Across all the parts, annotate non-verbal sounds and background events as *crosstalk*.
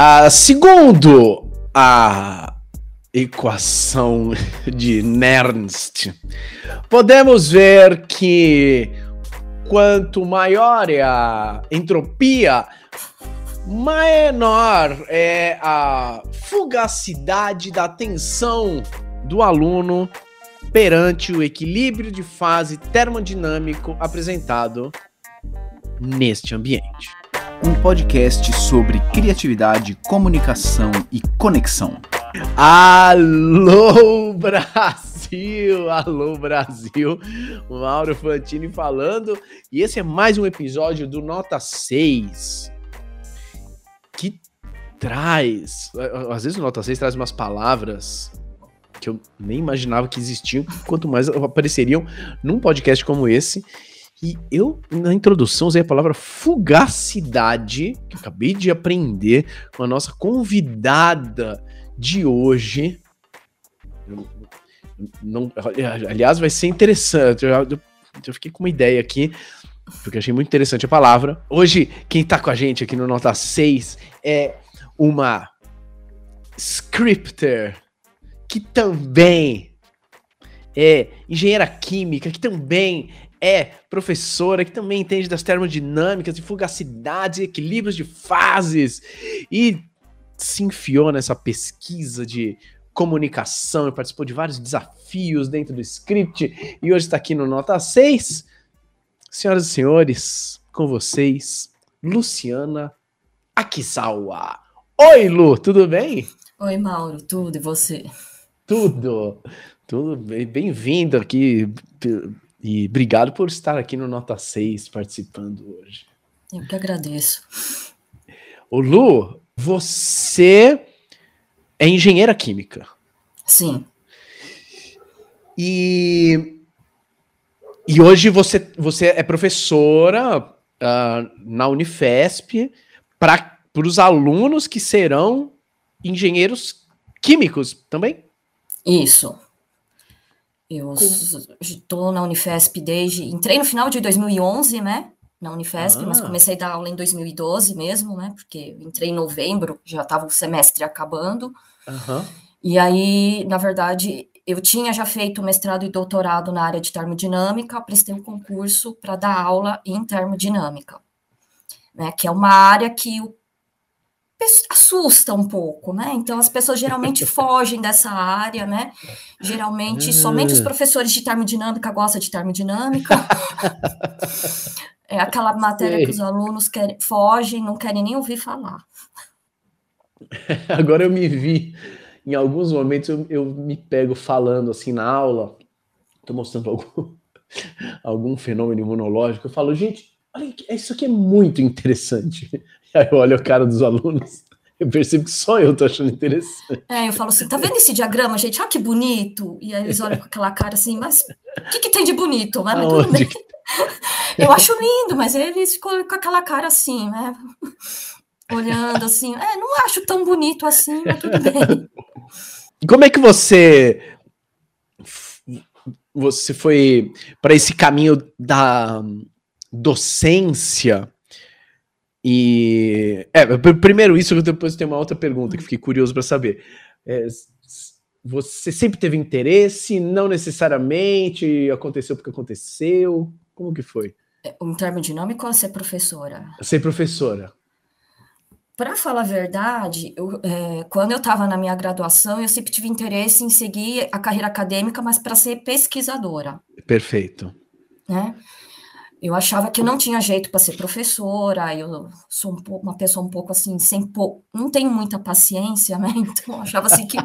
Ah, segundo a equação de Nernst, podemos ver que quanto maior é a entropia, menor é a fugacidade da atenção do aluno perante o equilíbrio de fase termodinâmico apresentado neste ambiente. Um podcast sobre criatividade, comunicação e conexão. Alô Brasil, alô Brasil, Mauro Fantini falando, e esse é mais um episódio do Nota 6, que traz, às vezes o Nota 6 traz umas palavras que eu nem imaginava que existiam, quanto mais apareceriam num podcast como esse, e eu, na introdução, usei a palavra fugacidade, que eu acabei de aprender com a nossa convidada de hoje. Não, aliás, vai ser interessante. Eu, eu, eu, fiquei com uma ideia aqui, porque achei muito interessante a palavra. Hoje, quem tá com a gente aqui no Nota 6 é uma scripter que também é engenheira química, que também é professora, que também entende das termodinâmicas, de fugacidades, equilíbrios de fases e se enfiou nessa pesquisa de comunicação e participou de vários desafios dentro do script e hoje está aqui no Nota 6. Senhoras e senhores, com vocês, Luciana Akisawa. Oi, Lu, tudo bem? Oi, Mauro, tudo e você? Tudo, tudo bem. Bem-vindo aqui e obrigado por estar aqui no Nota 6 participando hoje. Eu que agradeço. O Lu, você é engenheira química. Sim. E, e hoje você, você é professora uh, na Unifesp para os alunos que serão engenheiros químicos também? Isso. Eu estou na Unifesp desde. Entrei no final de 2011, né? na Unifesp, ah. mas comecei a dar aula em 2012 mesmo, né? Porque entrei em novembro, já estava o semestre acabando. Uhum. E aí, na verdade, eu tinha já feito mestrado e doutorado na área de termodinâmica, prestei um concurso para dar aula em termodinâmica, né? Que é uma área que o assusta um pouco, né? Então as pessoas geralmente *laughs* fogem dessa área, né? Geralmente somente os hum. professores de termodinâmica gostam de termodinâmica. *laughs* É aquela matéria Sei. que os alunos querem, fogem, não querem nem ouvir falar. *laughs* Agora eu me vi, em alguns momentos eu, eu me pego falando assim na aula, estou mostrando algum, algum fenômeno imunológico, eu falo, gente, olha, isso aqui é muito interessante. *laughs* Aí eu olho a cara dos alunos, eu percebo que só eu tô achando interessante. É, eu falo assim, tá vendo esse diagrama, gente? Olha que bonito. E aí eles olham com aquela cara assim, mas o que, que tem de bonito? Mas, mas *laughs* eu acho lindo, mas eles ficam com aquela cara assim, né? Olhando assim, é, não acho tão bonito assim, mas tudo bem. *laughs* Como é que você você foi para esse caminho da docência? E é, primeiro isso, depois tem uma outra pergunta que fiquei curioso para saber. É, você sempre teve interesse? Não necessariamente aconteceu porque aconteceu? Como que foi? Um termodinâmico ou ser professora? Ser professora. Para falar a verdade, eu, é, quando eu estava na minha graduação, eu sempre tive interesse em seguir a carreira acadêmica, mas para ser pesquisadora. Perfeito. Né? Eu achava que eu não tinha jeito para ser professora, eu sou um uma pessoa um pouco assim, sem pou... não tenho muita paciência, né? *laughs* Então eu achava assim que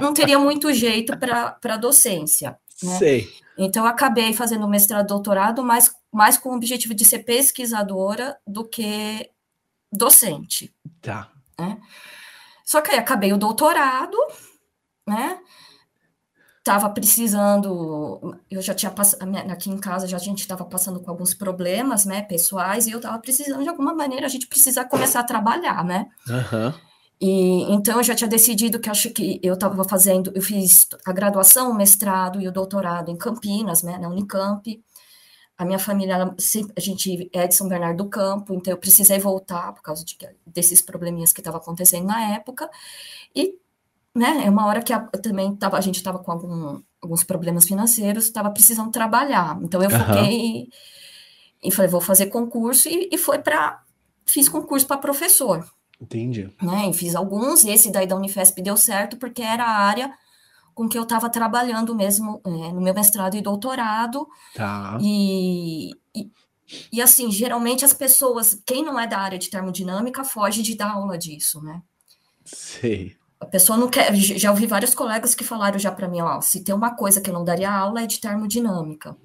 não teria muito jeito para a docência. Né? Sei. Então, eu acabei fazendo mestrado doutorado, mais, mais com o objetivo de ser pesquisadora do que docente. Tá. Né? Só que aí acabei o doutorado, né? Tava precisando, eu já tinha passado, aqui em casa já a gente estava passando com alguns problemas, né, pessoais, e eu estava precisando, de alguma maneira, a gente precisa começar a trabalhar, né? Uhum. E então eu já tinha decidido que acho que eu estava fazendo, eu fiz a graduação, o mestrado e o doutorado em Campinas, né, na Unicamp. a minha família, a gente é de São Bernardo do Campo, então eu precisei voltar por causa de, desses probleminhas que estavam acontecendo na época. E, né, é uma hora que a, também tava, a gente estava com algum, alguns problemas financeiros, estava precisando trabalhar. Então eu foquei uhum. e falei, vou fazer concurso e, e foi para fiz concurso para professor. Entendi. Né, e fiz alguns, e esse daí da Unifesp deu certo porque era a área com que eu estava trabalhando mesmo é, no meu mestrado e doutorado. Tá. E, e, e, assim, geralmente as pessoas, quem não é da área de termodinâmica, foge de dar aula disso, né? Sei. A pessoa não quer. Já ouvi vários colegas que falaram já para mim, ó, se tem uma coisa que eu não daria aula é de termodinâmica.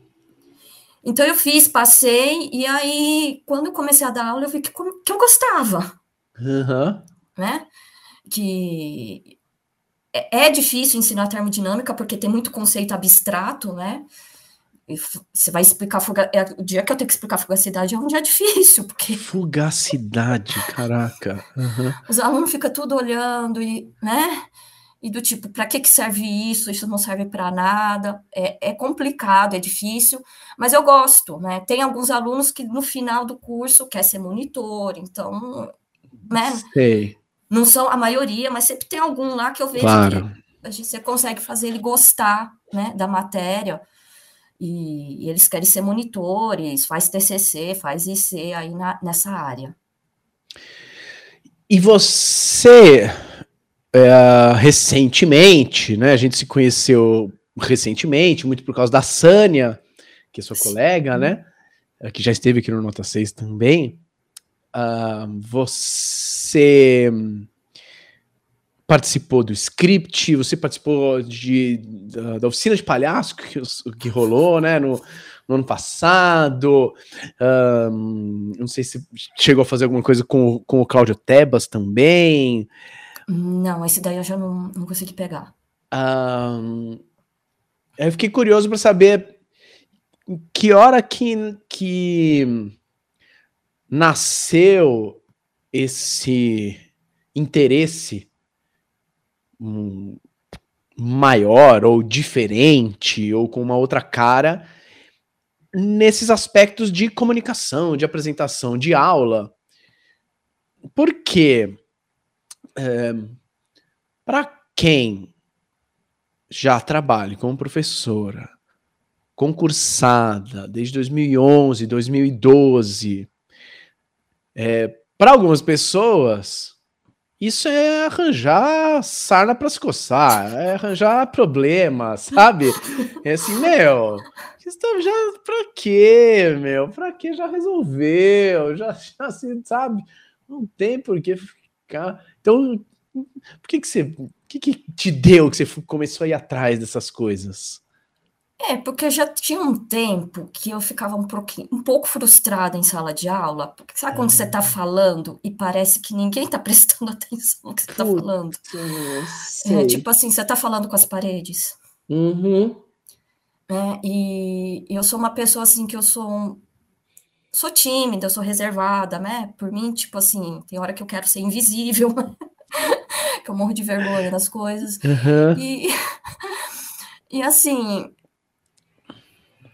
Então eu fiz, passei, e aí, quando eu comecei a dar aula, eu vi que, que eu gostava. Uhum. Né? Que é, é difícil ensinar termodinâmica porque tem muito conceito abstrato, né? Você vai explicar é, o dia que eu tenho que explicar fugacidade é um dia difícil, porque *laughs* fugacidade, caraca. Uhum. Os alunos ficam tudo olhando e, né? E do tipo, para que que serve isso? Isso não serve para nada. É, é complicado, é difícil, mas eu gosto, né? Tem alguns alunos que no final do curso quer ser monitor, então, né? Sei. Não são a maioria, mas sempre tem algum lá que eu vejo claro. que você consegue fazer ele gostar né, da matéria. E, e, eles querem ser monitores, faz TCC, faz IC aí na, nessa área. E você, é, recentemente, né? A gente se conheceu recentemente, muito por causa da Sânia, que é sua Sim. colega, né? Que já esteve aqui no Nota 6 também. Uh, você participou do script, você participou de, da, da oficina de palhaço que, que rolou, né, no, no ano passado. Um, não sei se chegou a fazer alguma coisa com, com o Cláudio Tebas também. Não, esse daí eu já não, não consegui pegar. Um, eu fiquei curioso para saber que hora que, que nasceu esse interesse maior ou diferente ou com uma outra cara nesses aspectos de comunicação, de apresentação, de aula. Porque é, para quem já trabalha como professora, concursada desde 2011, 2012, é, para algumas pessoas, isso é arranjar sarna para se coçar, é arranjar problema, sabe? É assim, meu, isso já pra quê, meu? Pra quê? Já resolveu, já, já assim, sabe? Não tem por que ficar. Então, por que que você, o que que te deu que você começou a ir atrás dessas coisas? É, porque já tinha um tempo que eu ficava um, pouquinho, um pouco frustrada em sala de aula, porque sabe quando você está ah. falando e parece que ninguém está *laughs* prestando atenção no que você está falando? É, tipo assim, você está falando com as paredes. Uhum. É, e eu sou uma pessoa assim que eu sou sou tímida, eu sou reservada, né? Por mim, tipo assim, tem hora que eu quero ser invisível, *laughs* que eu morro de vergonha das coisas. Uhum. E, *laughs* e assim,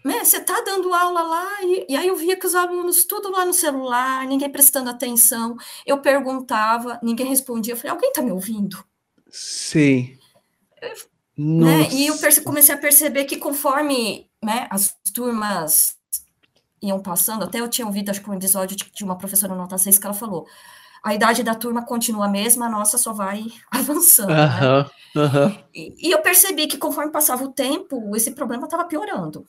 né, você tá dando aula lá, e, e, aí eu via que os alunos tudo lá no celular, ninguém prestando atenção. Eu perguntava, ninguém respondia. Eu falei, alguém tá me ouvindo? Sim. né, e eu comecei a perceber que conforme né, as turmas iam passando, até eu tinha ouvido, acho que um episódio de, de uma professora nota 6 que ela falou, a idade da turma continua a mesma, a nossa só vai *laughs* avançando. né? E, e, eu percebi que conforme passava o tempo, esse problema estava piorando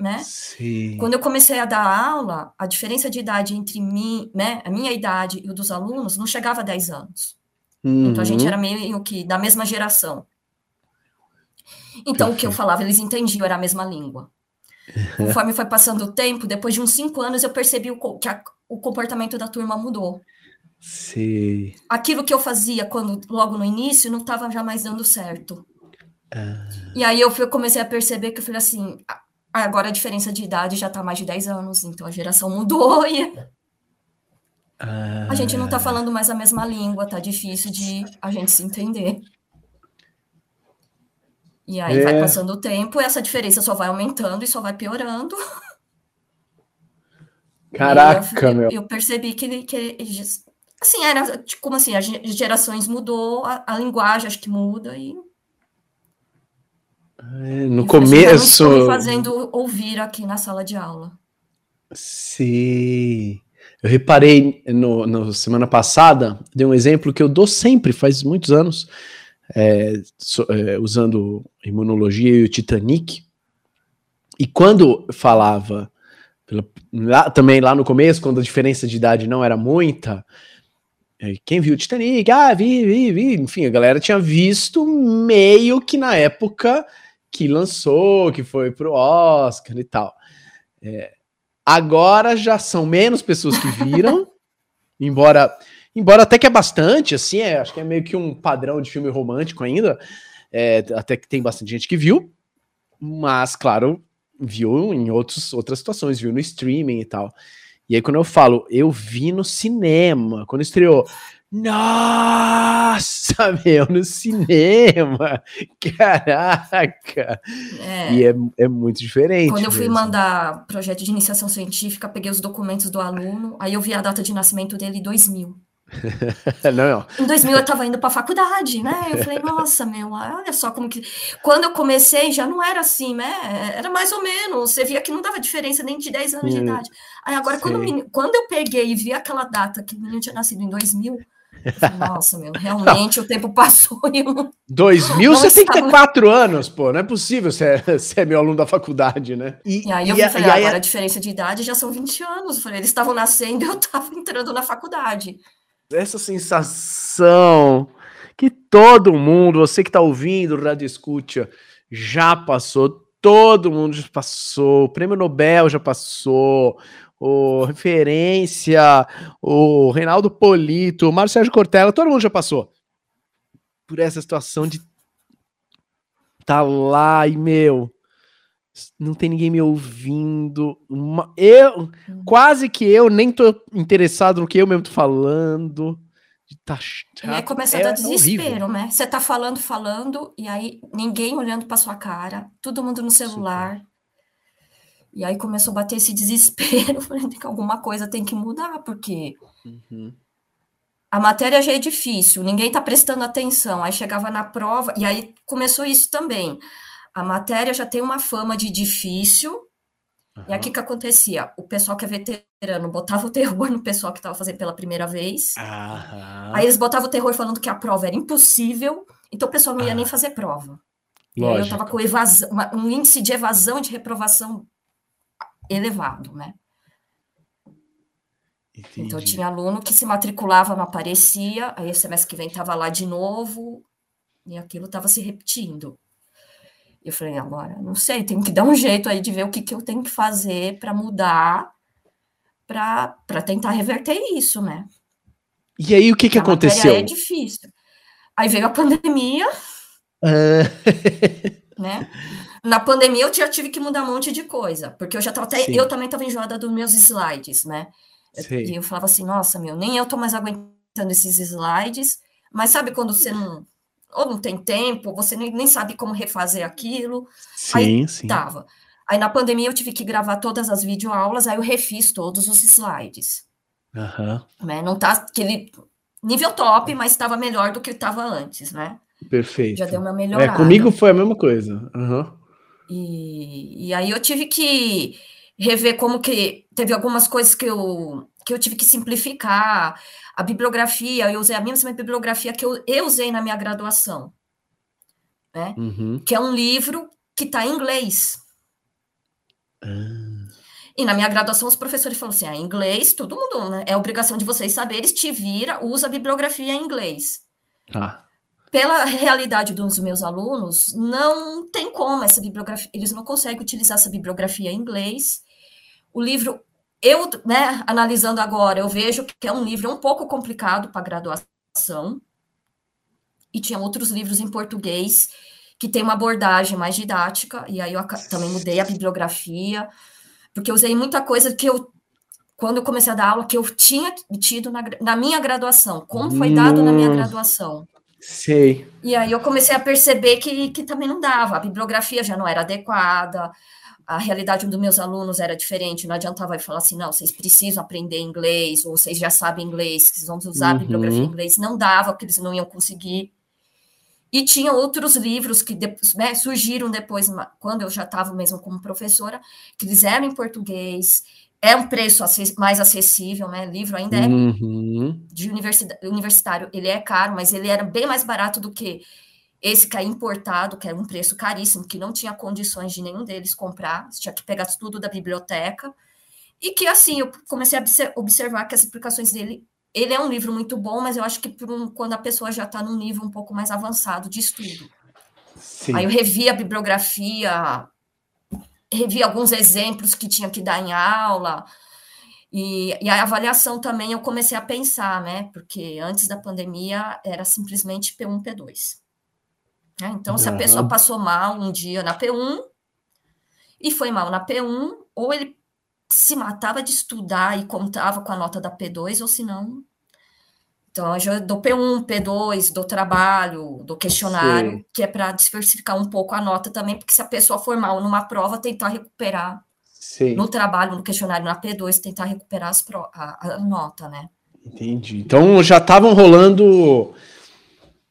né? Sim. Quando eu comecei a dar aula, a diferença de idade entre mim, né, a minha idade e o dos alunos não chegava a 10 anos. Uhum. Então a gente uhum. era meio que da mesma geração. Então Perfeito. o que eu falava, eles entendiam, era a mesma língua. Conforme foi passando o tempo, depois de uns cinco anos, eu percebi o, que a, o comportamento da turma mudou. Sim. Aquilo que eu fazia quando logo no início não estava já mais dando certo. Ah. E aí eu comecei a perceber que eu falei assim, Agora a diferença de idade já está mais de 10 anos, então a geração mudou *laughs* e ah. a gente não está falando mais a mesma língua, tá difícil de a gente se entender. E aí é. vai passando o tempo, e essa diferença só vai aumentando e só vai piorando. *laughs* Caraca, eu, meu. Eu percebi que, que assim, era tipo, como assim, as gerações mudou, a, a linguagem acho que muda e no começo. Estou me fazendo ouvir aqui na sala de aula. Sim. Eu reparei no, no, semana passada, dei um exemplo que eu dou sempre, faz muitos anos, é, so, é, usando imunologia e o Titanic. E quando falava, pela, lá, também lá no começo, quando a diferença de idade não era muita, é, quem viu o Titanic? Ah, vi, vi, vi. Enfim, a galera tinha visto meio que na época que lançou, que foi pro Oscar e tal. É, agora já são menos pessoas que viram, *laughs* embora embora até que é bastante, assim, é, acho que é meio que um padrão de filme romântico ainda, é, até que tem bastante gente que viu, mas, claro, viu em outros, outras situações, viu no streaming e tal. E aí, quando eu falo, eu vi no cinema, quando estreou, nossa, *laughs* meu, no cinema! Caraca! É. E é, é muito diferente. Quando eu fui mesmo. mandar projeto de iniciação científica, peguei os documentos do aluno, aí eu vi a data de nascimento dele 2000. *laughs* não, não. Em 2000 eu estava indo para a faculdade, né? Eu falei, nossa, meu, olha só como que. Quando eu comecei já não era assim, né? Era mais ou menos. Você via que não dava diferença nem de 10 anos hum, de idade. Aí agora, quando, menino, quando eu peguei e vi aquela data que o menino tinha nascido em 2000, nossa, meu, realmente o tempo *laughs* passou e eu... 2000 você tem que ter quatro anos, pô, não é possível ser, *laughs* ser meu aluno da faculdade, né? E, e aí eu e, falei, e agora a diferença de idade já são 20 anos, eu falei, eles estavam nascendo e eu estava entrando na faculdade. Essa sensação que todo mundo, você que está ouvindo o Rádio Escuta, já passou, todo mundo já passou, o prêmio Nobel já passou, o Referência, o Reinaldo Polito, o Mário Sérgio Cortella, todo mundo já passou por essa situação de tá lá e, meu, não tem ninguém me ouvindo. Eu, quase que eu nem tô interessado no que eu mesmo tô falando. Tá, e aí começa é, a dar desespero, horrível. né? Você tá falando, falando, e aí ninguém olhando pra sua cara, todo mundo no celular. Super. E aí começou a bater esse desespero. *laughs* Falei, que alguma coisa tem que mudar, porque uhum. a matéria já é difícil, ninguém está prestando atenção. Aí chegava na prova, e aí começou isso também. A matéria já tem uma fama de difícil. Uhum. E aqui que acontecia? O pessoal que é veterano botava o *laughs* terror no pessoal que estava fazendo pela primeira vez. Uhum. Aí eles botavam o terror falando que a prova era impossível, então o pessoal não ia nem fazer prova. E aí eu estava com evasão, um índice de evasão e de reprovação elevado, né? Entendi. Então, tinha aluno que se matriculava, não aparecia, aí o semestre que vem estava lá de novo, e aquilo estava se repetindo. Eu falei, agora, não sei, tem que dar um jeito aí de ver o que, que eu tenho que fazer para mudar, para tentar reverter isso, né? E aí, o que, que aconteceu? É difícil. Aí veio a pandemia, uh... *laughs* né? Na pandemia eu já tive que mudar um monte de coisa, porque eu já tava até, eu também estava enjoada dos meus slides, né? Sim. E eu falava assim, nossa, meu, nem eu tô mais aguentando esses slides, mas sabe quando você não ou não tem tempo, você nem, nem sabe como refazer aquilo. Sim, aí, sim. Tava. Aí na pandemia eu tive que gravar todas as videoaulas, aí eu refiz todos os slides. Uhum. Né? Não tá aquele nível top, mas estava melhor do que estava antes, né? Perfeito. Já deu uma melhorada. É, comigo foi a mesma coisa. Uhum. E, e aí eu tive que rever como que teve algumas coisas que eu, que eu tive que simplificar. A bibliografia, eu usei a mesma bibliografia que eu, eu usei na minha graduação, né? Uhum. Que é um livro que está em inglês. Ah. E na minha graduação, os professores falaram assim: ah, inglês, todo mundo, né? É obrigação de vocês saberes, te vira, usa a bibliografia em inglês. Ah pela realidade dos meus alunos, não tem como essa bibliografia, eles não conseguem utilizar essa bibliografia em inglês. O livro, eu, né, analisando agora, eu vejo que é um livro um pouco complicado para graduação. E tinha outros livros em português que tem uma abordagem mais didática, e aí eu também mudei a bibliografia, porque eu usei muita coisa que eu quando eu comecei a dar aula que eu tinha tido na, na minha graduação, como foi dado na minha graduação. Sei. E aí eu comecei a perceber que, que também não dava, a bibliografia já não era adequada, a realidade dos meus alunos era diferente, não adiantava eu falar assim, não, vocês precisam aprender inglês, ou vocês já sabem inglês, vocês vão usar uhum. a bibliografia em inglês, não dava, porque eles não iam conseguir. E tinha outros livros que né, surgiram depois, quando eu já estava mesmo como professora, que eles eram em português, é um preço mais acessível, né? Livro ainda é uhum. de universitário, ele é caro, mas ele era bem mais barato do que esse que é importado, que era um preço caríssimo, que não tinha condições de nenhum deles comprar, tinha que pegar tudo da biblioteca. E que assim, eu comecei a observar que as explicações dele, ele é um livro muito bom, mas eu acho que um, quando a pessoa já está num nível um pouco mais avançado de estudo. Sim. Aí eu revi a bibliografia, revi alguns exemplos que tinha que dar em aula, e, e, a avaliação também eu comecei a pensar, né? Porque antes da pandemia era simplesmente P1, P2. Né? Então, se a pessoa passou mal um dia na P1 e foi mal na P1, ou ele se matava de estudar e contava com a nota da P2, ou se não, então, eu já dou P1, P2, do trabalho, do questionário, Sim. que é para diversificar um pouco a nota também, porque se a pessoa for mal numa prova, tentar recuperar Sim. no trabalho, no questionário, na P2, tentar recuperar pro, a, a, nota, né? Entendi. Então, já estavam rolando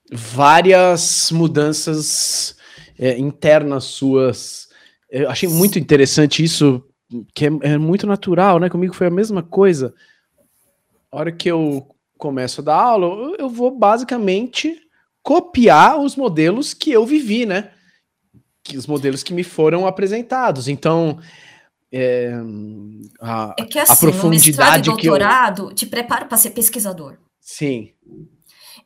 várias mudanças é, internas suas. Eu achei muito interessante isso, que é, é muito natural, né? Comigo foi a mesma coisa. A hora que eu começo a dar aula, eu vou basicamente copiar os modelos que eu vivi, né? Que, os modelos que me foram apresentados. Então, é, a, é que assim, a profundidade no mestrado e doutorado eu... te prepara para ser pesquisador. Sim.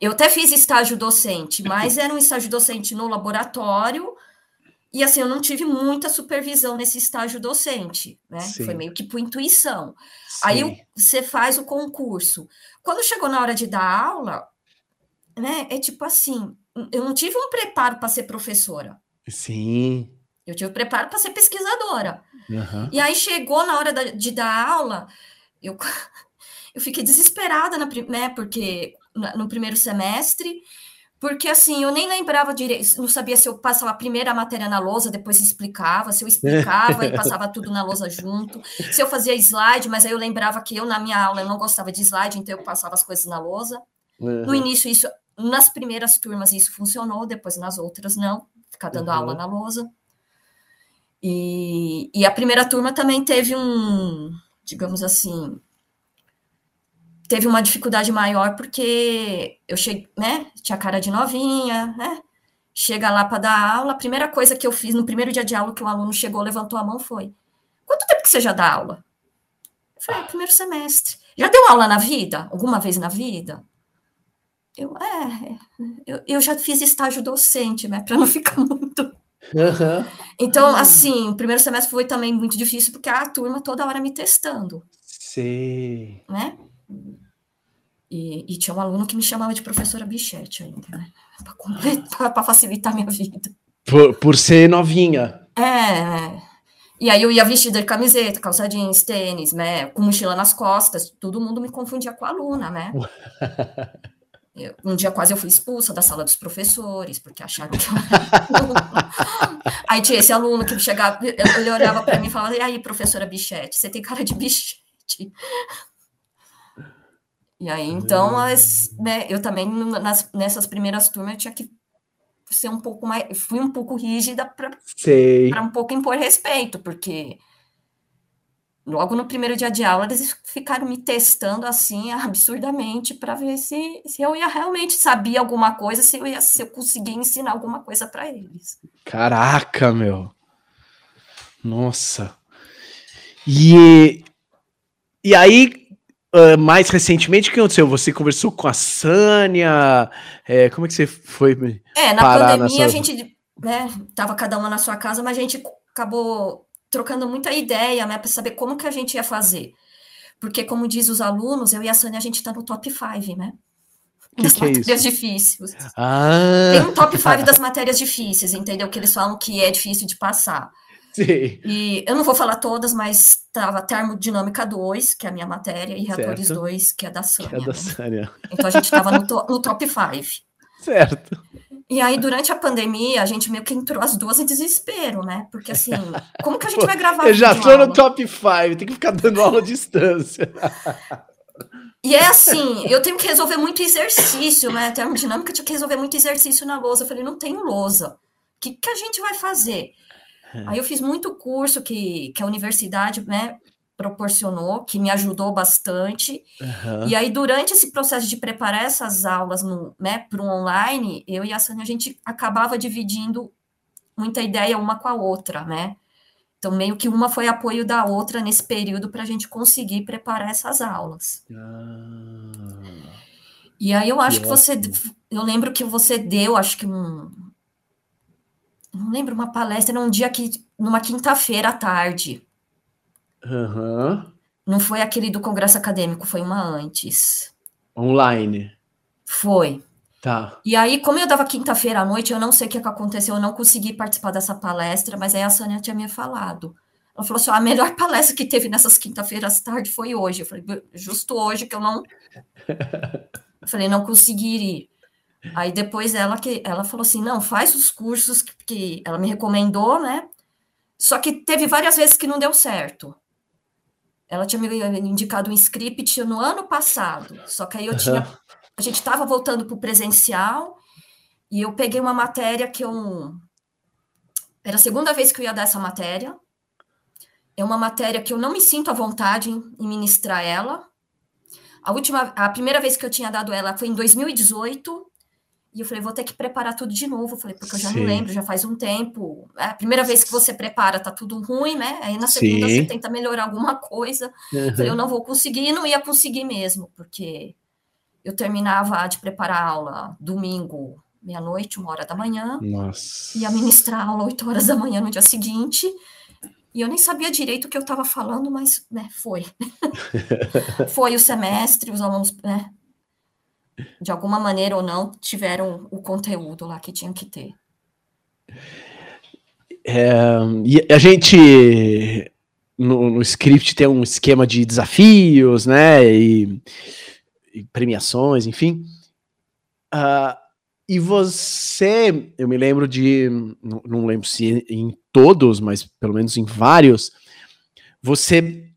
Eu até fiz estágio docente, mas era um estágio docente no laboratório, e assim, eu não tive muita supervisão nesse estágio docente, né? Sim. Foi meio que por intuição. Sim. Aí você faz o concurso. Quando chegou na hora de dar aula, né? É tipo assim, eu não tive um preparo para ser professora. Sim. Eu tive um preparo para ser pesquisadora. Uhum. E aí chegou na hora de dar aula, eu, *laughs* eu fiquei desesperada, na, né? Porque no primeiro semestre porque assim, eu nem lembrava direito, não sabia se eu passava a primeira matéria na lousa, depois explicava, se eu explicava e passava tudo na lousa junto, se eu fazia slide, mas aí eu lembrava que eu na minha aula eu não gostava de slide, então eu passava as coisas na lousa. Uhum. No início isso, nas primeiras turmas isso funcionou, depois nas outras não, ficar dando uhum. aula na lousa. E, e a primeira turma também teve um, digamos assim, teve uma dificuldade maior porque eu cheguei, né? Tinha cara de novinha, né? Chega lá para dar aula, a primeira coisa que eu fiz no primeiro dia de aula que o aluno chegou, levantou a mão foi: Quanto tempo que você já dá aula? Eu falei: ah, primeiro semestre. Já deu aula na vida? Alguma vez na vida? Eu, é, eu, eu já fiz estágio docente, né? Para não *laughs* ficar muito. Uhum. Então, assim, o primeiro semestre foi também muito difícil, porque a turma toda hora me testando. Sim. Né? E, e, tinha um aluno que me chamava de professora bichete ainda, né? Para facilitar minha vida. Por, por ser novinha. É, é. E aí eu ia vestida de camiseta, calça jeans, tênis, né? Com mochila nas costas. Todo mundo me confundia com a aluna, né? Eu, um dia quase eu fui expulsa da sala dos professores, porque acharam que eu *laughs* Aí tinha esse aluno que chegava, ele olhava para mim e falava: E aí, professora Bichete, você tem cara de bichete. E aí, então, as, né, eu também, nas, nessas primeiras turmas, eu tinha que ser um pouco mais. Fui um pouco rígida para um pouco impor respeito, porque logo no primeiro dia de aula eles ficaram me testando assim *laughs* absurdamente para ver se, se eu ia realmente saber alguma coisa, se eu ia se eu conseguia ensinar alguma coisa para eles. Caraca, meu. Nossa. E e aí Uh, mais recentemente, o que aconteceu? Você conversou com a Sânia? É, como é que você foi? É, na pandemia sua... a gente né, tava cada uma na sua casa, mas a gente acabou trocando muita ideia, né, para saber como que a gente ia fazer. Porque, como diz os alunos, eu e a Sânia, a gente está no top 5, né? Que das que é matérias é difíceis. Ah. Tem um top 5 *laughs* das matérias difíceis, entendeu? Que eles falam que é difícil de passar. *laughs* Sim. E eu não vou falar todas, mas estava termodinâmica 2, que é a minha matéria, e reatores 2, que é da Sânia. Que é da Sânia. Então a gente estava no, to no, top 5. Certo. E aí, durante a pandemia, a gente meio que entrou as duas em desespero, né? Porque assim, como que a gente vai gravar? Eu já tô no top 5, tem que ficar dando aula à distância. E é assim, eu tenho que resolver muito exercício, né? Termodinâmica, eu tinha que resolver muito exercício na lousa. Eu falei, não tenho lousa. O que, que a gente vai fazer? É. Aí eu fiz muito curso que, que a universidade, né, proporcionou, que me ajudou bastante. Uhum. E aí, durante esse processo de preparar essas aulas né, para o online, eu e a Sânia, a gente acabava dividindo muita ideia uma com a outra, né? Então, meio que uma foi apoio da outra nesse período para a gente conseguir preparar essas aulas. Ah, e aí eu acho que, que você. Eu lembro que você deu, acho que um. Não lembro, uma palestra num dia que. numa quinta-feira à tarde. Uhum. Não foi aquele do Congresso Acadêmico, foi uma antes. Online. Foi. Tá. E aí, como eu dava quinta-feira à noite, eu não sei o que aconteceu, eu não consegui participar dessa palestra, mas aí a Sânia tinha me falado. Ela falou assim: a melhor *laughs* palestra que teve nessas quinta-feiras tarde foi hoje. Eu falei, justo hoje que eu não. *laughs* eu falei, não consegui ir. Aí depois ela que ela falou assim: não, faz os cursos que, que ela me recomendou, né? Só que teve várias vezes que não deu certo. Ela tinha me indicado um script no ano passado, só que aí eu tinha. A gente estava voltando para o presencial e eu peguei uma matéria que eu. Era a segunda vez que eu ia dar essa matéria. É uma matéria que eu não me sinto à vontade em, em ministrar ela. A última, a primeira vez que eu tinha dado ela foi em 2018 e eu falei, vou ter que preparar tudo de novo. Eu falei, porque eu já Sim. não lembro, já faz um tempo. É a primeira vez que você prepara, tá tudo ruim, né? Aí na segunda Sim. você tenta melhorar alguma coisa. Uhum. Eu falei, eu não vou conseguir, e não ia conseguir mesmo, porque eu terminava de preparar a aula domingo, meia-noite, uma hora da manhã. Nossa. Ia ministrar a aula oito horas da manhã no dia seguinte. E eu nem sabia direito o que eu estava falando, mas né, foi. *laughs* foi o semestre, os alunos, né? De alguma maneira ou não, tiveram o conteúdo lá que tinham que ter. É, e a gente no, no, script tem um esquema de desafios, né? E, e premiações, enfim. Uh, e você, eu me lembro de, não, não lembro se em todos, mas pelo menos em vários, você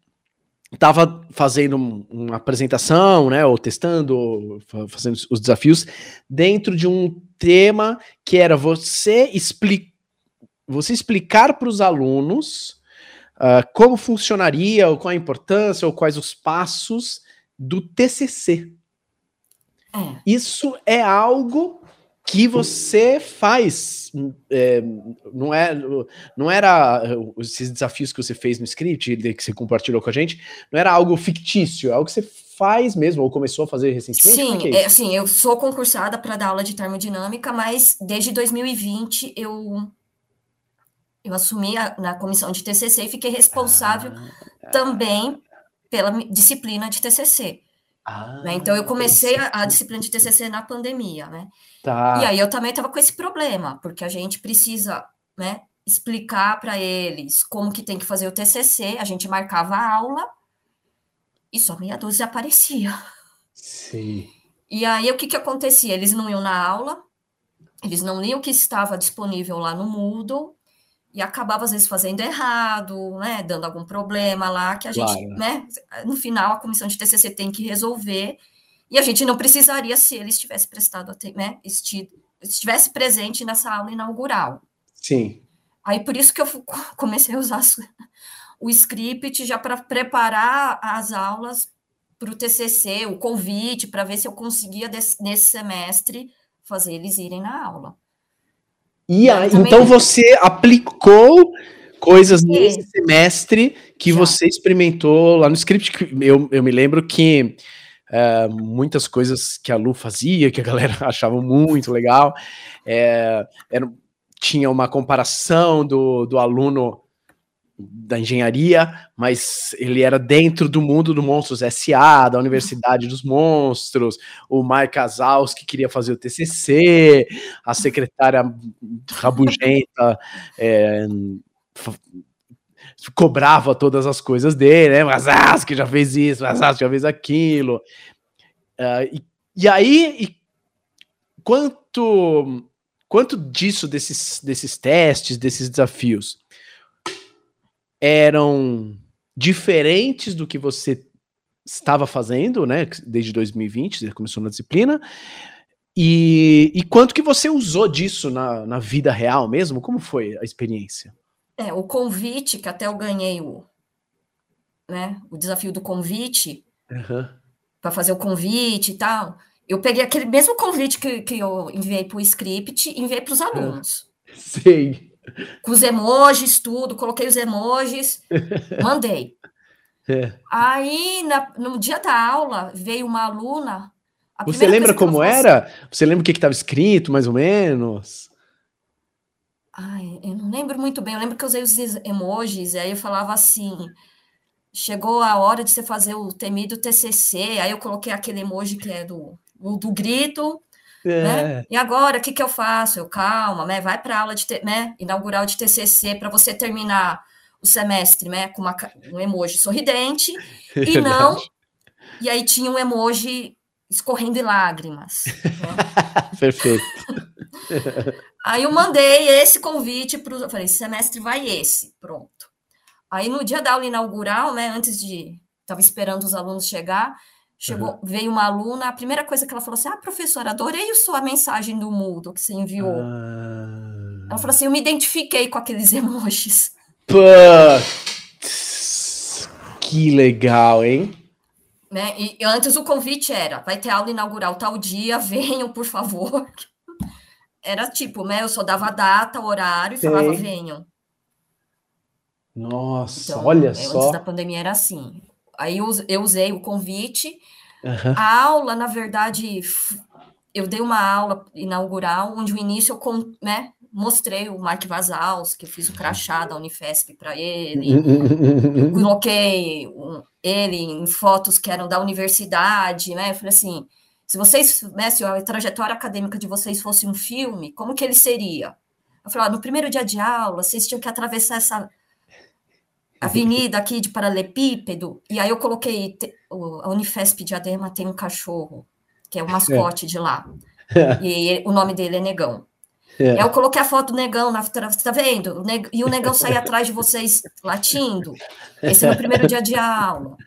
estava fazendo uma apresentação, né, ou testando, fazendo os desafios dentro de um tema que era você, expli você explicar para os alunos uh, como funcionaria, ou qual a importância, ou quais os passos do TCC. É. Isso é algo que você faz. É, não, é, não era esses desafios que você fez no script, que você compartilhou com a gente, não era algo fictício, é algo que você faz mesmo, ou começou a fazer recentemente? Sim, é, é sim, eu sou concursada para dar aula de termodinâmica, mas desde 2020 eu, eu assumi a, na comissão de TCC e fiquei responsável ah, também pela disciplina de TCC. Ah, né? Então, eu comecei a, a, disciplina de TCC na pandemia, né? Tá. E aí eu também estava com esse problema, porque a gente precisa, né, explicar para eles como que tem que fazer o TCC, a gente marcava a aula e só meia dúzia aparecia. Sim. E aí o que que acontecia? Eles não iam na aula, eles não liam o que estava disponível lá no Moodle, e acabava às vezes fazendo errado, né, dando algum problema lá que a claro. gente, né, no final a comissão de TCC tem que resolver e a gente não precisaria se ele estivesse prestado, né, estivesse presente nessa aula inaugural. Sim. Aí por isso que eu *laughs* comecei a usar *laughs* o script já para preparar as aulas para o TCC, o convite, para ver se eu conseguia desse, nesse semestre fazer eles irem na aula. E aí, então você aplicou coisas é. nesse semestre que Já. você experimentou lá no script. Eu, eu me lembro que é, muitas coisas que a Lu fazia, que a *laughs* galera achava muito legal, é, era, tinha uma comparação do, do aluno da engenharia, mas ele era dentro do mundo do Monstros S.A., da Universidade dos Monstros, o Mike Casals que queria fazer o TCC, a secretária rabugenta é, cobrava todas as coisas dele, né? Mas ah, que já fez isso, mas ah, já fez aquilo. Uh, e, e, aí, e quanto quanto disso, desses, desses testes, desses desafios, eram diferentes do que você estava fazendo, né, desde 2020, você começou na disciplina, e, e quanto que você usou disso na, na vida real mesmo? Como foi a experiência? É, o convite, que até eu ganhei o, né, o desafio do convite, uhum. para fazer o convite e tal, eu peguei aquele mesmo convite que, que eu enviei para o script e enviei para os alunos. Sei. Com os emojis, tudo, coloquei os emojis, *laughs* mandei. É. Aí, na, no dia da aula, veio uma aluna. Você lembra como era? Assim, Você lembra o que estava escrito, mais ou menos? Ai, eu não lembro muito bem. Eu lembro que eu usei os emojis, e aí eu falava assim: chegou a hora de você fazer o temido TCC. Aí eu coloquei aquele emoji que é do, do, do grito. É. Né? E agora, o que, que eu faço? Eu, calma, né? vai para a aula de né? inaugural de TCC para você terminar o semestre, né, com uma, um emoji sorridente, *laughs* e não. E aí tinha um emoji escorrendo em lágrimas. Né? *laughs* Perfeito. *laughs* aí eu mandei esse convite para Eu falei: semestre vai esse, pronto. Aí no dia da aula inaugural, né, antes de. Estava esperando os alunos chegar. Chegou, uhum. veio uma aluna, a primeira coisa que ela falou assim: Ah, professora, adorei a sua mensagem do Moodle que você enviou. Ah. Ela falou assim: Eu me identifiquei com aqueles *laughs* emojis. Putz, que legal, hein? Né? E antes o convite era: vai ter aula inaugural tal dia, *laughs* venham, por favor. *laughs* Era tipo, né? Eu só dava data, horário e falava: venham. Nossa, então, olha antes só. Antes da pandemia era assim. Aí eu, usei o convite. Uhum. A aula, na verdade, eu dei uma aula inaugural, onde o início eu né, mostrei o Mark Vasals, que eu fiz o crachá da Unifesp para ele, *laughs* coloquei ele em fotos que eram da universidade, né? Eu falei assim, se vocês, né, se a trajetória acadêmica de vocês fosse um filme, como que ele seria? Eu falei, ó, no primeiro dia de aula, vocês tinham que atravessar essa avenida aqui de paralelepípedo, e aí eu coloquei, a Unifesp de Adema tem um cachorro, que é o mascote de lá, *laughs* e o nome dele é Negão. É. Eu coloquei a foto do negão na você tá vendo? E o negão sair *laughs* atrás de vocês latindo. Esse é o primeiro dia de aula.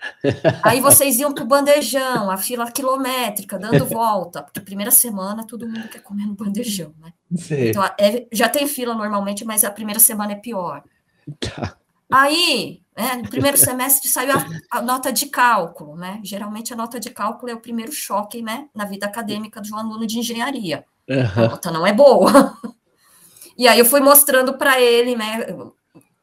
Aí vocês iam pro bandejão, a fila quilométrica, dando volta. Porque primeira semana todo mundo quer comer no bandejão, né? Sim. Então, é, já tem fila normalmente, mas a primeira semana é pior. Tá. Aí, né, no primeiro semestre saiu a, a, nota de cálculo, né? Geralmente a nota de cálculo é o primeiro choque, né, na vida acadêmica de um aluno de engenharia. Uhum. A nota não é boa. E aí eu fui mostrando para ele, né,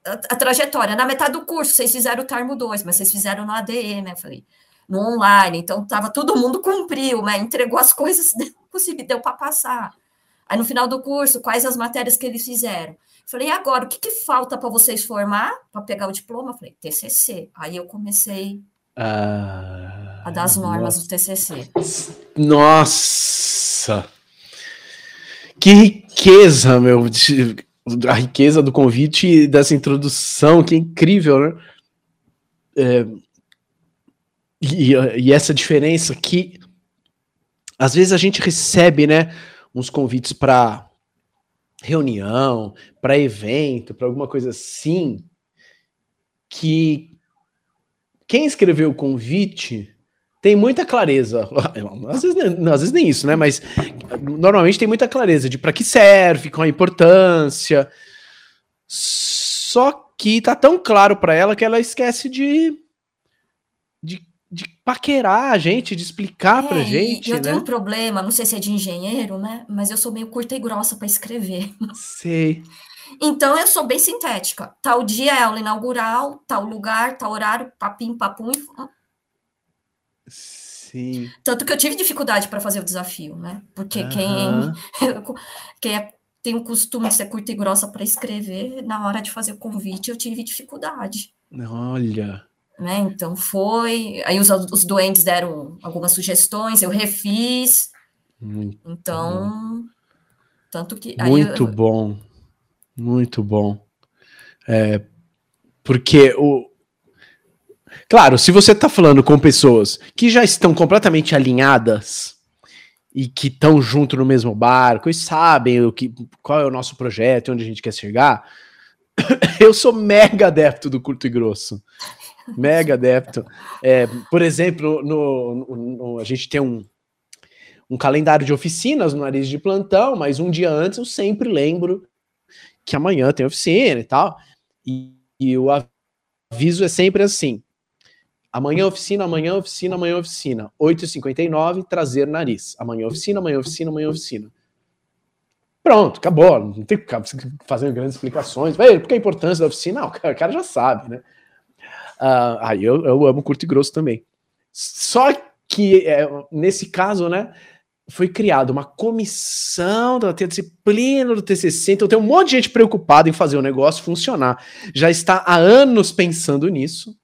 a, a, trajetória. Na metade do curso, vocês fizeram o Tarmo 2, mas vocês fizeram no ADE, né? Eu falei, no online. Então, tava todo mundo cumpriu, né? Entregou as coisas, *laughs* consegui, deu para passar. Aí, no final do curso, quais as matérias que eles fizeram? Falei, e agora, o que, que falta para vocês formar, para pegar o diploma? Falei, TCC. Aí eu comecei ah, a dar as normas nossa. do TCC. Nossa! Que riqueza, meu, a riqueza do convite e dessa introdução, que é incrível, né? É, e, e, essa diferença que às vezes a gente recebe, né, uns convites para reunião, para evento, para alguma coisa assim, que quem escreveu o convite tem muita clareza. *laughs* Às vezes, às vezes nem isso, né? Mas normalmente tem muita clareza de para que serve, qual a importância. Só que tá tão claro para ela que ela esquece de, de, de paquerar a gente, de explicar é, pra gente. eu né? tenho um problema, não sei se é de engenheiro, né? Mas eu sou meio curta e grossa para escrever. Sei. Então eu sou bem sintética. Tal dia é aula inaugural, tal lugar, tal horário, papim, papum, Sim. Tanto que eu tive dificuldade para fazer o desafio, né? Porque uhum. quem, *laughs* quem é, tem o costume de ser curta e grossa para escrever, na hora de fazer o convite, eu tive dificuldade. Olha. Né? Então foi. Aí os, os doentes deram algumas sugestões, eu refiz. Muito então. Bom. Tanto que. Muito eu, bom. Muito bom. É, porque o, Claro, se você está falando com pessoas que já estão completamente alinhadas e que estão junto no mesmo barco e sabem o que, qual é o nosso projeto, onde a gente quer chegar. *coughs* Eu sou mega adepto do curto e grosso. Mega adepto. É, por exemplo, no, no, no, a gente tem um, um calendário de oficinas no nariz de plantão, mas um dia antes eu sempre lembro que amanhã tem oficina e tal. E, e o aviso é sempre assim: amanhã oficina, amanhã oficina, amanhã oficina. 8h59, trazer nariz. Amanhã oficina, amanhã oficina, amanhã oficina. Pronto, acabou. Não tem que ficar fazendo grandes explicações. Por que a importância da oficina? Não, o cara já sabe, né? Uh, aí eu, eu amo curto e grosso também. Só que é, nesse caso, né, foi criada uma comissão da disciplina do TCC, então tem um monte de gente preocupada em fazer o negócio funcionar. Já está há anos pensando nisso.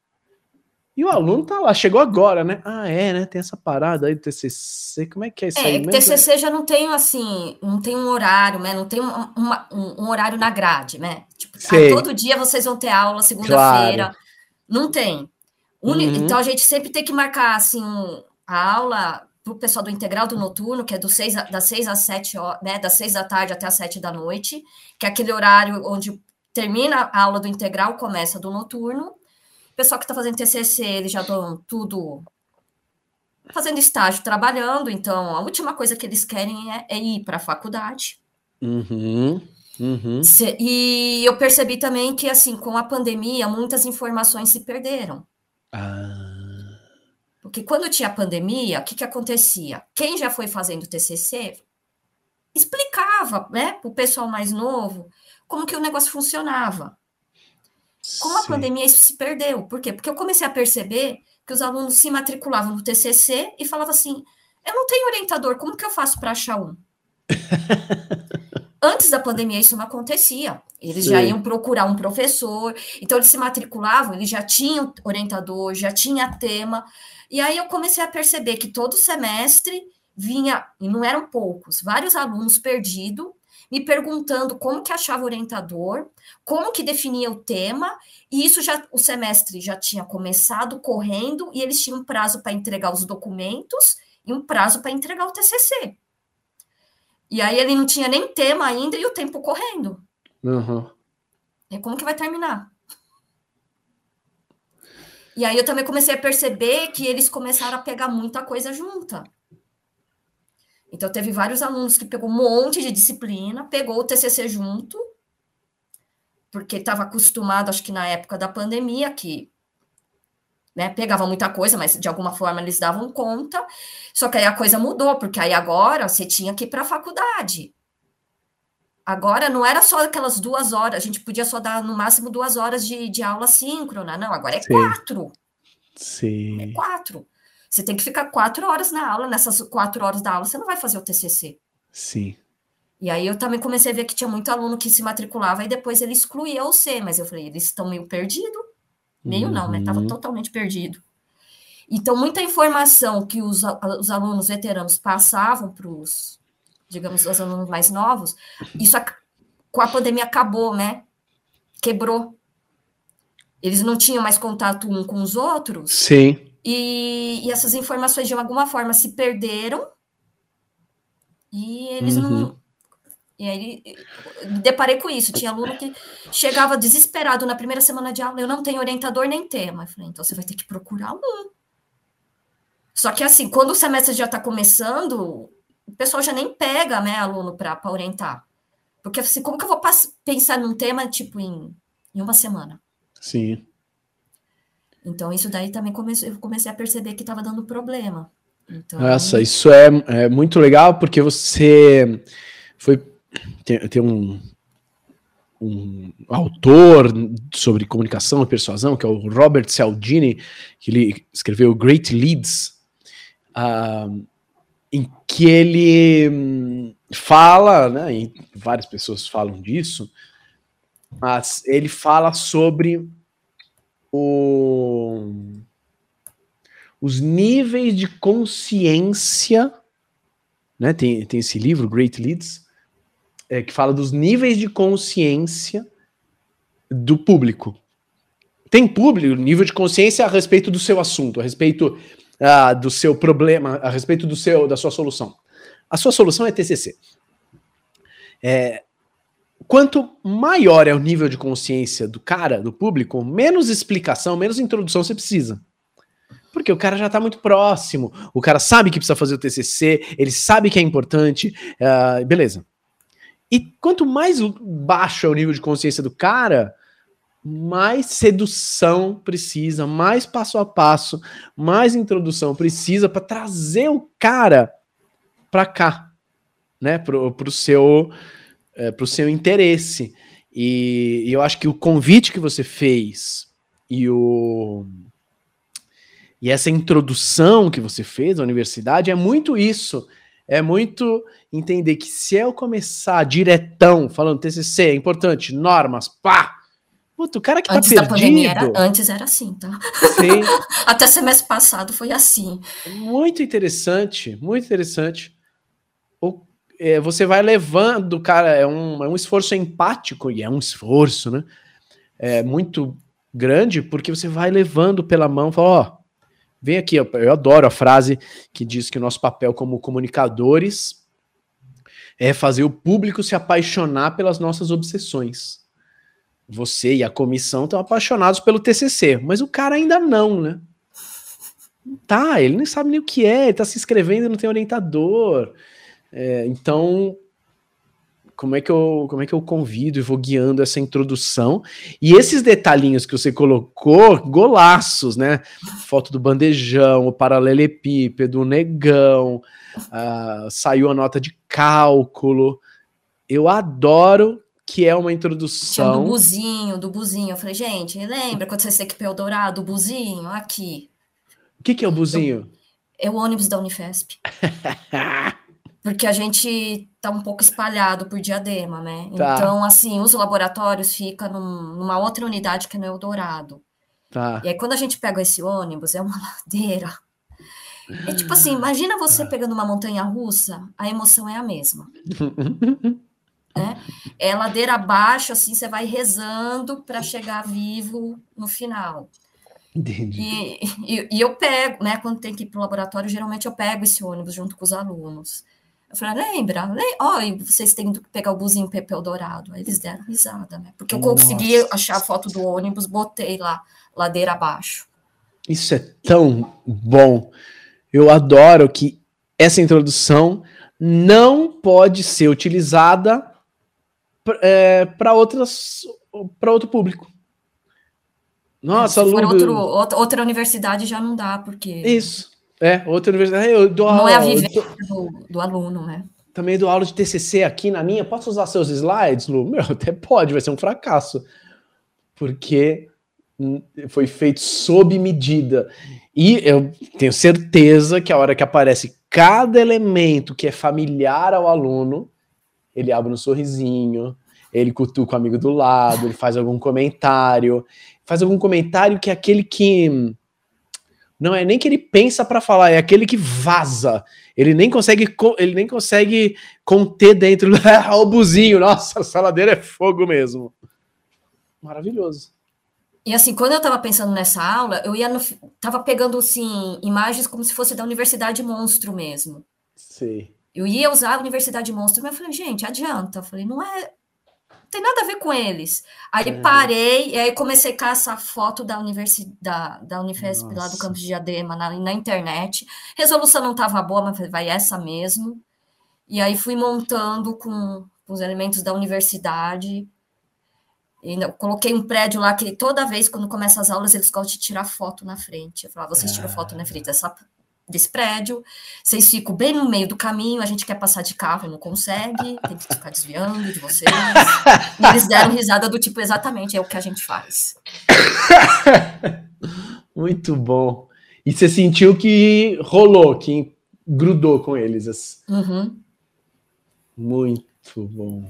E o aluno tá lá, chegou agora, né? Ah, é, né? Tem essa parada aí do TCC. Como é que é isso é, aí? É, TCC já não tem assim, não tem um horário, né? Não tem um, uma, um, um horário na grade, né? Tipo, ah, todo dia vocês vão ter aula segunda-feira. Claro. Não tem. Uni... Uhum. Então a gente sempre tem que marcar assim a aula para o pessoal do integral do noturno, que é do seis, das 6 às 7 horas, né? Das 6 da tarde até as 7 da noite, que é aquele horário onde termina a aula do integral, começa do noturno. O pessoal que está fazendo TCC, eles já estão tudo fazendo estágio, trabalhando, então a última coisa que eles querem é, é ir para a faculdade. Uhum. Uhum. E eu percebi também que, assim, com a pandemia, muitas informações se perderam. Ah. Porque quando tinha pandemia, o que, que acontecia? Quem já foi fazendo TCC explicava, né, para o pessoal mais novo, como que o negócio funcionava. Com a pandemia, isso se perdeu. Por quê? Porque eu comecei a perceber que os alunos se matriculavam no TCC e falavam assim: eu não tenho orientador, como que eu faço para achar um? *laughs* Antes da pandemia, isso não acontecia. Eles Sim. já iam procurar um professor, então eles se matriculavam, eles já tinham orientador, já tinha tema. E aí eu comecei a perceber que todo semestre vinha, e não eram poucos, vários alunos perdidos, me perguntando como que achava orientador, como que definia o tema, e isso já o semestre já tinha começado correndo e eles tinham um prazo para entregar os documentos e um prazo para entregar o TCC. E aí ele não tinha nem tema ainda e o tempo correndo. Uhum. E como que vai terminar? E aí eu também comecei a perceber que eles começaram a pegar muita coisa junta. Então teve vários alunos que pegou um monte de disciplina, pegou o TCC junto, porque estava acostumado, acho que na época da pandemia, que né, pegava muita coisa, mas de alguma forma eles davam conta. Só que aí a coisa mudou, porque aí agora você tinha que ir para a faculdade. Agora não era só aquelas duas horas, a gente podia só dar no máximo duas horas de, de aula síncrona, não, agora é Sim. quatro. Sim. É quatro. Você tem que ficar quatro horas na aula, nessas quatro horas da aula você não vai fazer o TCC. Sim. E aí eu também comecei a ver que tinha muito aluno que se matriculava e depois ele excluía o C, mas eu falei, eles estão meio perdidos. Meio uhum. não, né? Estava uhum. totalmente perdido. Então, muita informação que os, os alunos veteranos passavam para os, digamos, os alunos mais novos, isso com a pandemia acabou, né? Quebrou. Eles não tinham mais contato um com os outros. Sim. E, e essas informações, de alguma forma, se perderam. E eles uhum. não e aí me deparei com isso. Tinha aluno que chegava desesperado na primeira semana de aula, eu não tenho orientador nem tema. Eu falei, então você vai ter que procurar um. Só que assim, quando o semestre já está começando, o pessoal já nem pega, né, aluno para orientar. Porque assim, como que eu vou pensar num tema, tipo, em, em uma semana? Sim. Então, isso daí também comecei, eu comecei a perceber que estava dando problema. Então, Nossa, isso é, é muito legal, porque você foi tem, tem um, um autor sobre comunicação e persuasão, que é o Robert Cialdini, que ele escreveu Great Leads, uh, em que ele hum, fala, né, e várias pessoas falam disso, mas ele fala sobre o, os níveis de consciência, né, tem, tem esse livro, Great Leads, é, que fala dos níveis de consciência do público. Tem público, nível de consciência a respeito do seu assunto, a respeito uh, do seu problema, a respeito do seu da sua solução. A sua solução é TCC. É, quanto maior é o nível de consciência do cara, do público, menos explicação, menos introdução você precisa. Porque o cara já está muito próximo, o cara sabe que precisa fazer o TCC, ele sabe que é importante, uh, beleza. E quanto mais baixo é o nível de consciência do cara, mais sedução precisa, mais passo a passo, mais introdução precisa para trazer o cara para cá, né, pro, pro seu é, pro seu interesse. E, e eu acho que o convite que você fez e o e essa introdução que você fez à universidade é muito isso. É muito entender que se eu começar diretão, falando TCC, é importante, normas, pá, Puta, o cara que tá antes tá perdido... da pandemia era, antes era assim, tá? Sim. *laughs* Até semestre passado foi assim. Muito interessante, muito interessante. O, é, você vai levando, cara, é um, é um esforço empático, e é um esforço, né? É muito grande, porque você vai levando pela mão, fala, ó, vem aqui, eu, eu adoro a frase que diz que o nosso papel como comunicadores é fazer o público se apaixonar pelas nossas obsessões você e a comissão estão apaixonados pelo TCC, mas o cara ainda não, né? Tá, ele nem sabe nem o que é, ele tá se inscrevendo, não tem orientador. É, então, como é que eu como é que eu convido e vou guiando essa introdução e esses detalhinhos que você colocou golaços né foto do bandejão o paralelepípedo o negão uh, saiu a nota de cálculo eu adoro que é uma introdução. Tinha do buzinho, do buzinho. Eu falei, gente, lembra quando você equipou o Dourado, o buzinho? Aqui. O que, que é o buzinho? É o ônibus da Unifesp. *laughs* Porque a gente tá um pouco espalhado por diadema, né? Tá. Então, assim, os laboratórios ficam num, numa outra unidade que não é o Dourado. Tá. E aí, quando a gente pega esse ônibus, é uma *laughs* ladeira. É tipo assim, imagina você tá. pegando uma montanha russa, a emoção é a mesma. *laughs* né? É ladeira abaixo, assim, você vai rezando para chegar vivo no final. Entendi. E, e, e, eu pego, né? Quando tem que ir para o laboratório, geralmente eu pego esse ônibus junto com os alunos. Eu falei, lembra? Ó, oh, vocês têm que pegar o buzinho Pepeu Dourado. Aí eles deram risada, né? Porque eu Nossa. consegui achar a foto do ônibus, botei lá, ladeira abaixo. Isso é tão bom. Eu adoro que essa introdução não pode ser utilizada é, para outras para outro público. Nossa, se for outro, outra universidade já não dá, porque. Isso. É, outra universidade. Eu dou não é a vivência do, do, aluno, né? Também dou aula de TCC aqui na minha. Posso usar seus slides, Lu? Meu, *laughs* até pode, vai ser um fracasso. Porque foi feito sob medida. E eu tenho certeza que a hora que aparece cada elemento que é familiar ao aluno, ele abre um sorrisinho, ele cutuca o amigo do lado, ele faz algum comentário, faz algum comentário que é aquele que não é nem que ele pensa para falar, é aquele que vaza. Ele nem consegue, ele nem consegue conter dentro do *laughs* o buzinho. Nossa, a saladeira é fogo mesmo. Maravilhoso. E assim, quando eu estava pensando nessa aula, eu ia no, tava pegando assim imagens como se fosse da Universidade Monstro mesmo. Sim. Eu ia usar a Universidade Monstro, mas eu falei, gente, adianta. Eu falei, não é. Não tem nada a ver com eles. Aí é. parei, e aí comecei a caçar foto da universidade da, da Unifesp Nossa. lá do campus de Diadema na, na internet. Resolução não estava boa, mas vai essa mesmo. E aí fui montando com, com os elementos da universidade. E coloquei um prédio lá que toda vez, quando começa as aulas, eles gostam de tirar foto na frente. Eu falava, vocês tiram foto na frente dessa desse prédio, vocês ficam bem no meio do caminho, a gente quer passar de carro e não consegue, tem que ficar desviando de vocês. E eles deram risada do tipo, exatamente, é o que a gente faz. *laughs* Muito bom. E você sentiu que rolou, que grudou com eles. Uhum. Muito bom.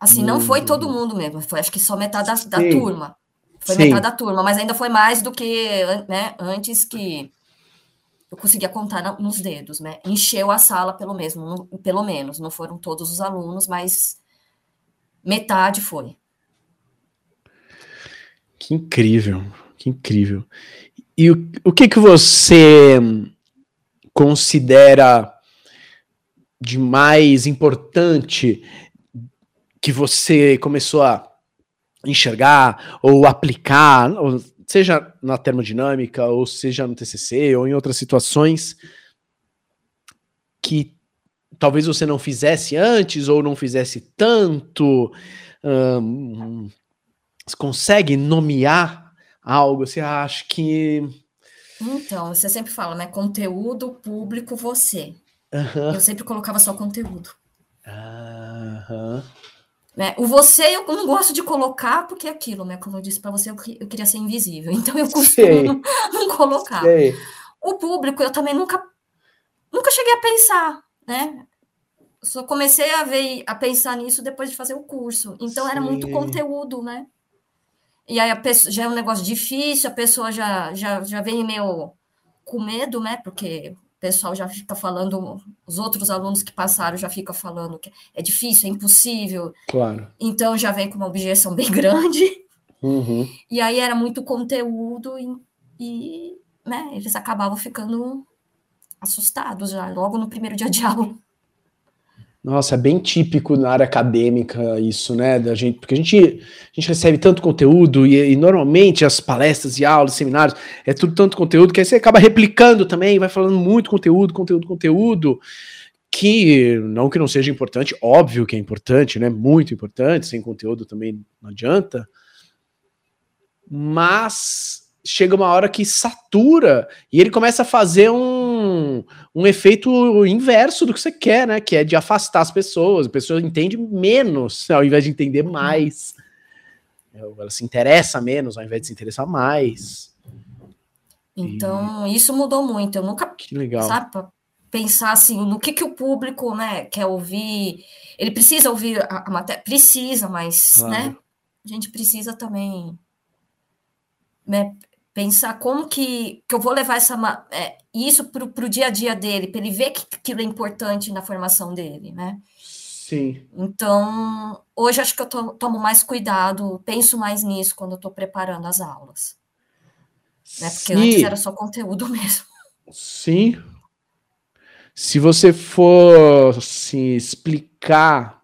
Assim, Muito não foi bom. todo mundo mesmo, foi acho que só metade da, da turma. Foi Sim. metade da turma, mas ainda foi mais do que né, antes que eu conseguia contar nos dedos, né? Encheu a sala pelo mesmo, pelo menos, não foram todos os alunos, mas metade foi. Que incrível, que incrível. E o, o que que você considera de mais importante que você começou a enxergar ou aplicar, ou seja na termodinâmica, ou seja no TCC, ou em outras situações que talvez você não fizesse antes ou não fizesse tanto? Você consegue nomear algo? Você acha que. Então, você sempre fala, né? Conteúdo, público, você. Uhum. Eu sempre colocava só conteúdo. Uhum. Né? O você eu não gosto de colocar, porque é aquilo, né? Como eu disse para você, eu, eu, queria ser invisível. *laughs* Então eu costumo não, não, colocar. Sei. O público, eu também nunca, nunca cheguei a pensar, né? Só comecei a ver, a pensar nisso depois de fazer o curso. Então Sim. era muito conteúdo, né? E aí a pessoa, já é um negócio difícil, a pessoa já, já, já vem meio com medo, né? Porque pessoal já fica falando, os outros alunos que passaram já ficam falando que é difícil, é impossível. Claro. Então já vem com uma objeção bem *laughs* grande. Uhum. E aí era muito conteúdo e, e né, eles acabavam ficando assustados já, logo no primeiro dia de *laughs* aula. Nossa, é bem típico na área acadêmica isso, né? Da gente, porque a gente, a gente recebe tanto conteúdo e, e, normalmente as palestras e aulas, seminários, é tudo tanto conteúdo que aí você acaba replicando também, vai falando muito conteúdo, conteúdo, conteúdo, que não que não seja importante, óbvio que é importante, né? Muito importante, sem conteúdo também não adianta. Mas chega uma hora que satura e ele começa a fazer um, um efeito inverso do que você quer, né? Que é de afastar as pessoas. A pessoa entende menos ao invés de entender mais. Ela se interessa menos ao invés de se interessar mais. Então, e... isso mudou muito. Eu nunca, que legal. sabe, pensar assim, no que, que o público, né, quer ouvir. Ele precisa ouvir a, a matéria? Precisa, mas, claro. né, a gente precisa também né, pensar como que, que eu vou levar essa, é, isso para o dia a dia dele, para ele ver que aquilo é importante na formação dele, né? Sim. Então, hoje acho que eu to, tomo mais cuidado, penso mais nisso quando eu estou preparando as aulas. Né? Porque Sim. antes era só conteúdo *laughs* mesmo. Sim. Se você for assim, explicar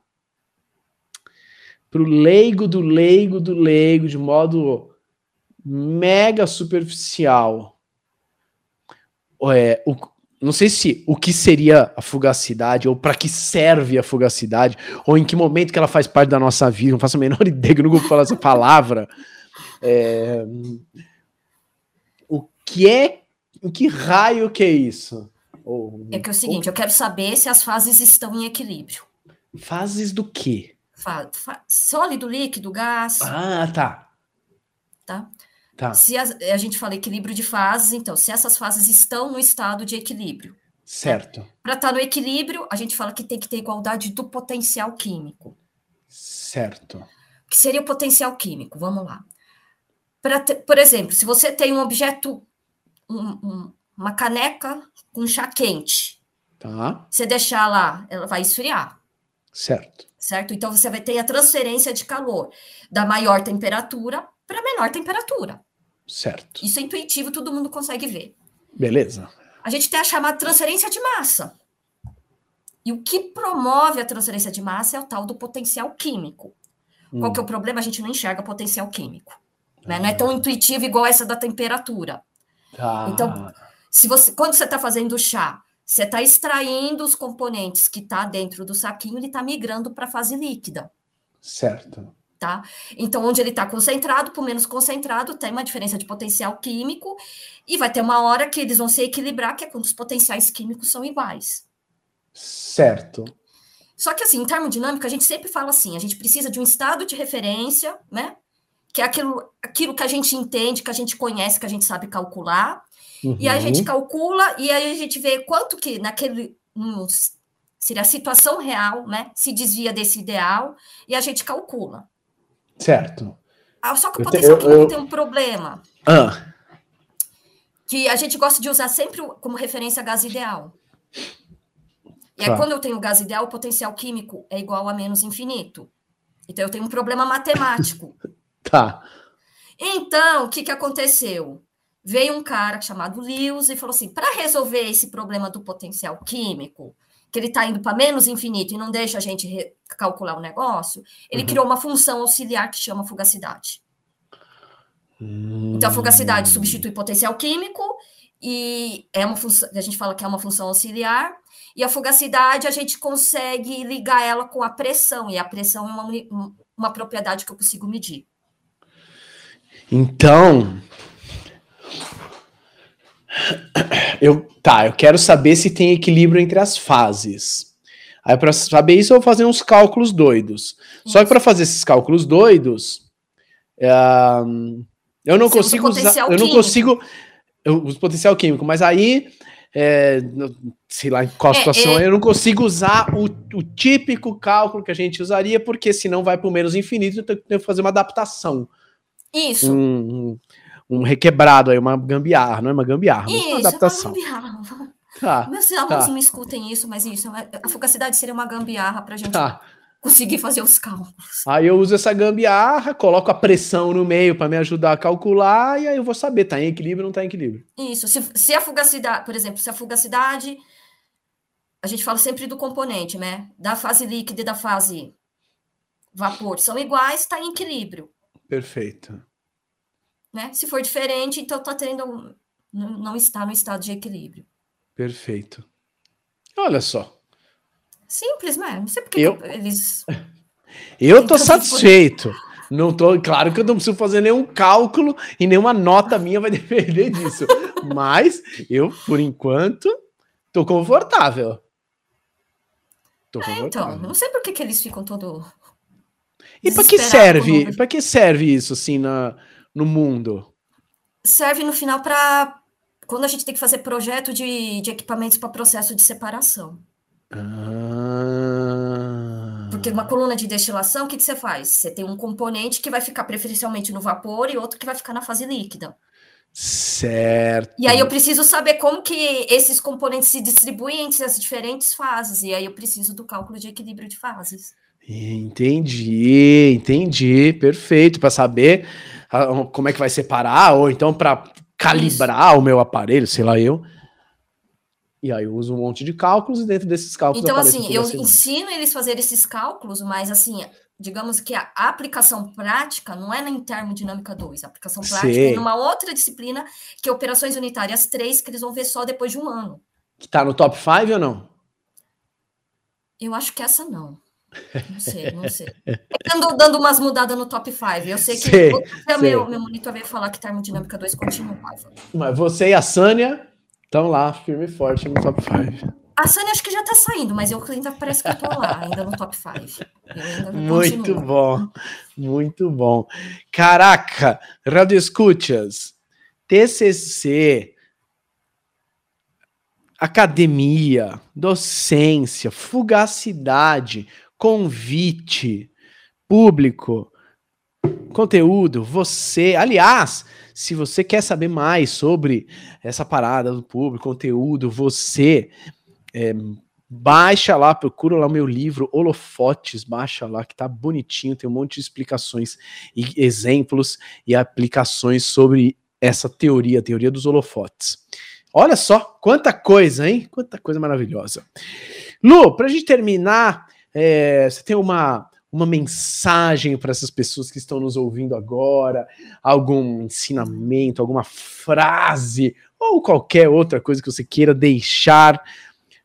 para o leigo do leigo do leigo, de modo mega superficial. É, o, não sei se o que seria a fugacidade, ou para que serve a fugacidade, ou em que momento que ela faz parte da nossa vida, não faço a menor *laughs* ideia, que eu não vou falar essa palavra. É, o que é, em que raio que é isso? Ou, é que é o seguinte, ou, eu quero saber se as fases estão em equilíbrio. Fases do quê? Fa, fa, sólido, líquido, gás. Ah, tá. Tá? Tá. Se a, a, gente fala equilíbrio de fases, então, se essas fases estão no estado de equilíbrio. Certo. Para estar tá no equilíbrio, a gente fala que tem que ter igualdade do potencial químico. Certo. O que seria o potencial químico? Vamos lá. Ter, por exemplo, se você tem um objeto, um, um, uma caneca com chá quente, tá. você deixar lá, ela vai esfriar. Certo. Certo? Então você vai ter a transferência de calor da maior temperatura para menor temperatura. Certo. Isso é intuitivo, todo mundo consegue ver. Beleza. A gente tem a chamada transferência de massa. E o que promove a transferência de massa é o tal do potencial químico. Hum. Qual que é o problema? A gente não enxerga potencial químico. Né? Ah. Não é tão intuitivo igual essa da temperatura. Tá. Então, se você, quando você está fazendo o chá, você está extraindo os componentes que está dentro do saquinho, ele está migrando para a fase líquida. Certo tá? Então, onde ele está concentrado, por menos concentrado, tem uma diferença de potencial químico, e vai ter uma hora que eles vão se equilibrar, que é quando os potenciais químicos são iguais. Certo. Só que, assim, em termodinâmica, a gente sempre fala assim: a gente precisa de um estado de referência, né? Que é aquilo, aquilo que a gente entende, que a gente conhece, que a gente sabe calcular. Uhum. E aí a gente uhum. calcula, e aí a gente vê quanto que naquele. seria a situação real, né? Se desvia desse ideal, e a gente calcula. Certo. Ah, só que o potencial te, eu, eu... tem um problema. Ah. Que a gente gosta de usar sempre como referência gás ideal. E tá. aí, quando eu tenho gás ideal, o potencial químico é igual a menos infinito. Então, eu tenho um problema matemático. *laughs* tá. Então, o que, que aconteceu? Veio um cara chamado Lewis e falou assim: para resolver esse problema do potencial químico, que ele está indo para menos infinito e não deixa a gente calcular o negócio, ele uhum. criou uma função auxiliar que chama fugacidade. Hum. Então, a fugacidade substitui potencial químico e é uma função, a gente fala que é uma função auxiliar, e a fugacidade a gente consegue ligar ela com a pressão, e a pressão é uma, uma propriedade que eu consigo medir. Então, eu, tá, eu quero saber se tem equilíbrio entre as fases. Aí para saber isso eu vou fazer uns cálculos doidos. Só que para fazer esses cálculos doidos, uh, eu não Você consigo usar, eu não consigo eu uso potencial químico, mas aí é, sei lá em qual é, situação, é, eu não consigo usar o, o, típico cálculo que a gente usaria, porque senão vai para o menos infinito, eu tenho que fazer uma adaptação. Isso. Um, um requebrado aí, uma gambiarra, não é uma gambiarra, mas isso, uma adaptação. É uma gambiarra. Tá, Meus alunos tá. me escutem isso, mas isso, a fugacidade seria uma gambiarra para a gente tá. conseguir fazer os cálculos. Aí eu uso essa gambiarra, coloco a pressão no meio para me ajudar a calcular, e aí eu vou saber, tá em equilíbrio ou não tá em equilíbrio. Isso, se, se a fugacidade, por exemplo, se a fugacidade, a gente fala sempre do componente, né? Da fase líquida e da fase vapor são iguais, está em equilíbrio. Perfeito. Né? Se for diferente, então está tendo não está no estado de equilíbrio. Perfeito. Olha só. Simples, né? Não sei porque eu, eles. *laughs* Eu tô satisfeito. Não tô, claro que eu não preciso fazer nenhum cálculo e nenhuma nota minha vai *laughs* depender disso. Mas eu, por enquanto, tô confortável. Tô confortável. É, então, não sei por que, que eles ficam todo e para que serve? Para que serve isso assim na, no mundo? Serve no final para quando a gente tem que fazer projeto de, de equipamentos para processo de separação. Ah. Porque uma coluna de destilação, o que, que você faz? Você tem um componente que vai ficar preferencialmente no vapor e outro que vai ficar na fase líquida. Certo. E aí eu preciso saber como que esses componentes se distribuem entre as diferentes fases. E aí eu preciso do cálculo de equilíbrio de fases. Entendi, entendi, perfeito, para saber como é que vai separar, ou então para calibrar Isso. o meu aparelho, sei lá eu. E aí eu uso um monte de cálculos e dentro desses cálculos. Então, assim, eu ensino eles a fazer esses cálculos, mas assim, digamos que a aplicação prática não é na termodinâmica 2, a aplicação prática é Sei. é numa outra disciplina, que é operações unitárias 3, que eles vão ver só depois de um ano. Que tá no top 5 ou não? Eu acho que essa não. Não sei, não sei. *laughs* Eu ando dando umas mudadas no top 5. Eu sei que sei, sei. Meu, meu monitor veio falar que termodinâmica 2 continuava. Mas você e a Sânia estão lá, firme e forte no top 5. A Sânia acho que já tá saindo, mas eu ainda parece que eu tô lá, ainda no top 5. Muito continuo. bom, muito bom. Caraca, Radio Escuchas, TCC, academia, docência, fugacidade, convite, público, conteúdo, você. Aliás, se você quer saber mais sobre essa parada do público, conteúdo, você é, baixa lá, procura lá o meu livro Holofotes, baixa lá que tá bonitinho, tem um monte de explicações e exemplos e aplicações sobre essa teoria, a teoria dos holofotes. Olha só, quanta coisa, hein? Quanta coisa maravilhosa. Lu, para a gente terminar, é, você tem uma, uma mensagem para essas pessoas que estão nos ouvindo agora? Algum ensinamento, alguma frase ou qualquer outra coisa que você queira deixar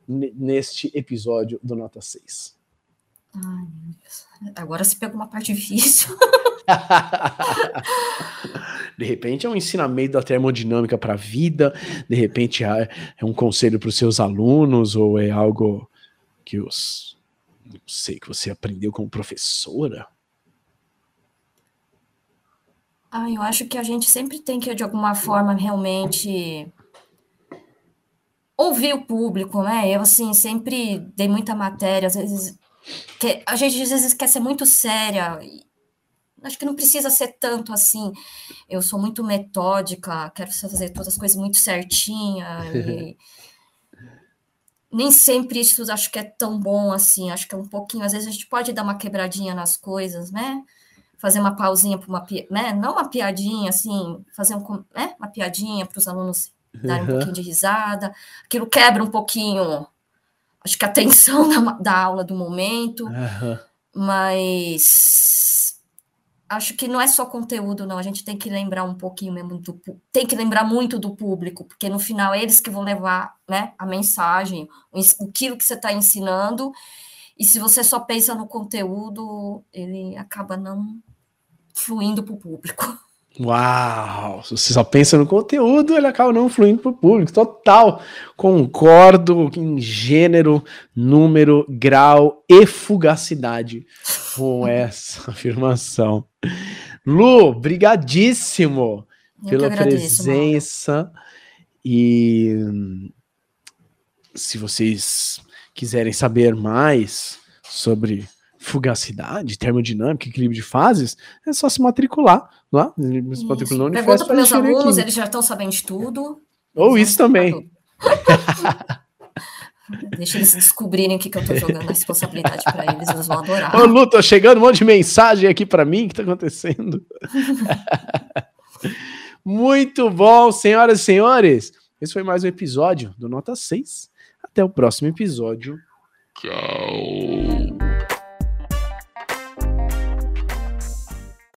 neste episódio do Nota 6? Ai, meu Deus. Agora se pega uma parte difícil. *laughs* de repente é um ensinamento da termodinâmica para a vida, de repente é, é um conselho para os seus alunos, ou é algo que os não sei, que você aprendeu como professora? Ah, eu acho que a gente sempre tem que, de alguma forma, realmente ouvir o público, né? Eu, assim, sempre dei muita matéria, às vezes. Que a gente às vezes quer ser muito séria. Acho que não precisa ser tanto assim. Eu sou muito metódica, quero fazer todas as coisas muito certinha. *laughs* E nem sempre isso acho que é tão bom assim, acho que é um pouquinho, às vezes a gente pode dar uma quebradinha nas coisas, né? Fazer uma pausinha para uma, né? Não uma piadinha assim, fazer um, né? uma piadinha para os alunos darem um pouquinho de risada. Aquilo quebra um pouquinho acho que a tensão *laughs* da, da aula do momento, uhum. mas acho que não é só conteúdo, não. A gente tem que lembrar um pouquinho mesmo do tem que lembrar muito do público, porque no final é eles que vão levar né, a mensagem, o, aquilo que você está ensinando. E se você só pensa no conteúdo, ele acaba não fluindo para o público. Uau! Se você só pensa no conteúdo, ele acaba não fluindo para o público. Total! Concordo em gênero, número, grau e fugacidade com *laughs* essa afirmação. Lu, brigadíssimo Eu pela presença. E se vocês quiserem saber mais sobre fugacidade, termodinâmica, equilíbrio de fases, é só se matricular lá. Se matricular Pergunta para meus alunos, eles já estão sabendo de tudo. Ou isso também. *laughs* Deixa eles descobrirem o que, que eu estou jogando a responsabilidade para eles, eles vão adorar. Ô, Lu, tô chegando um monte de mensagem aqui para mim, o que está acontecendo? *laughs* Muito bom, senhoras e senhores. Esse foi mais um episódio do Nota 6. Até o próximo episódio. Tchau.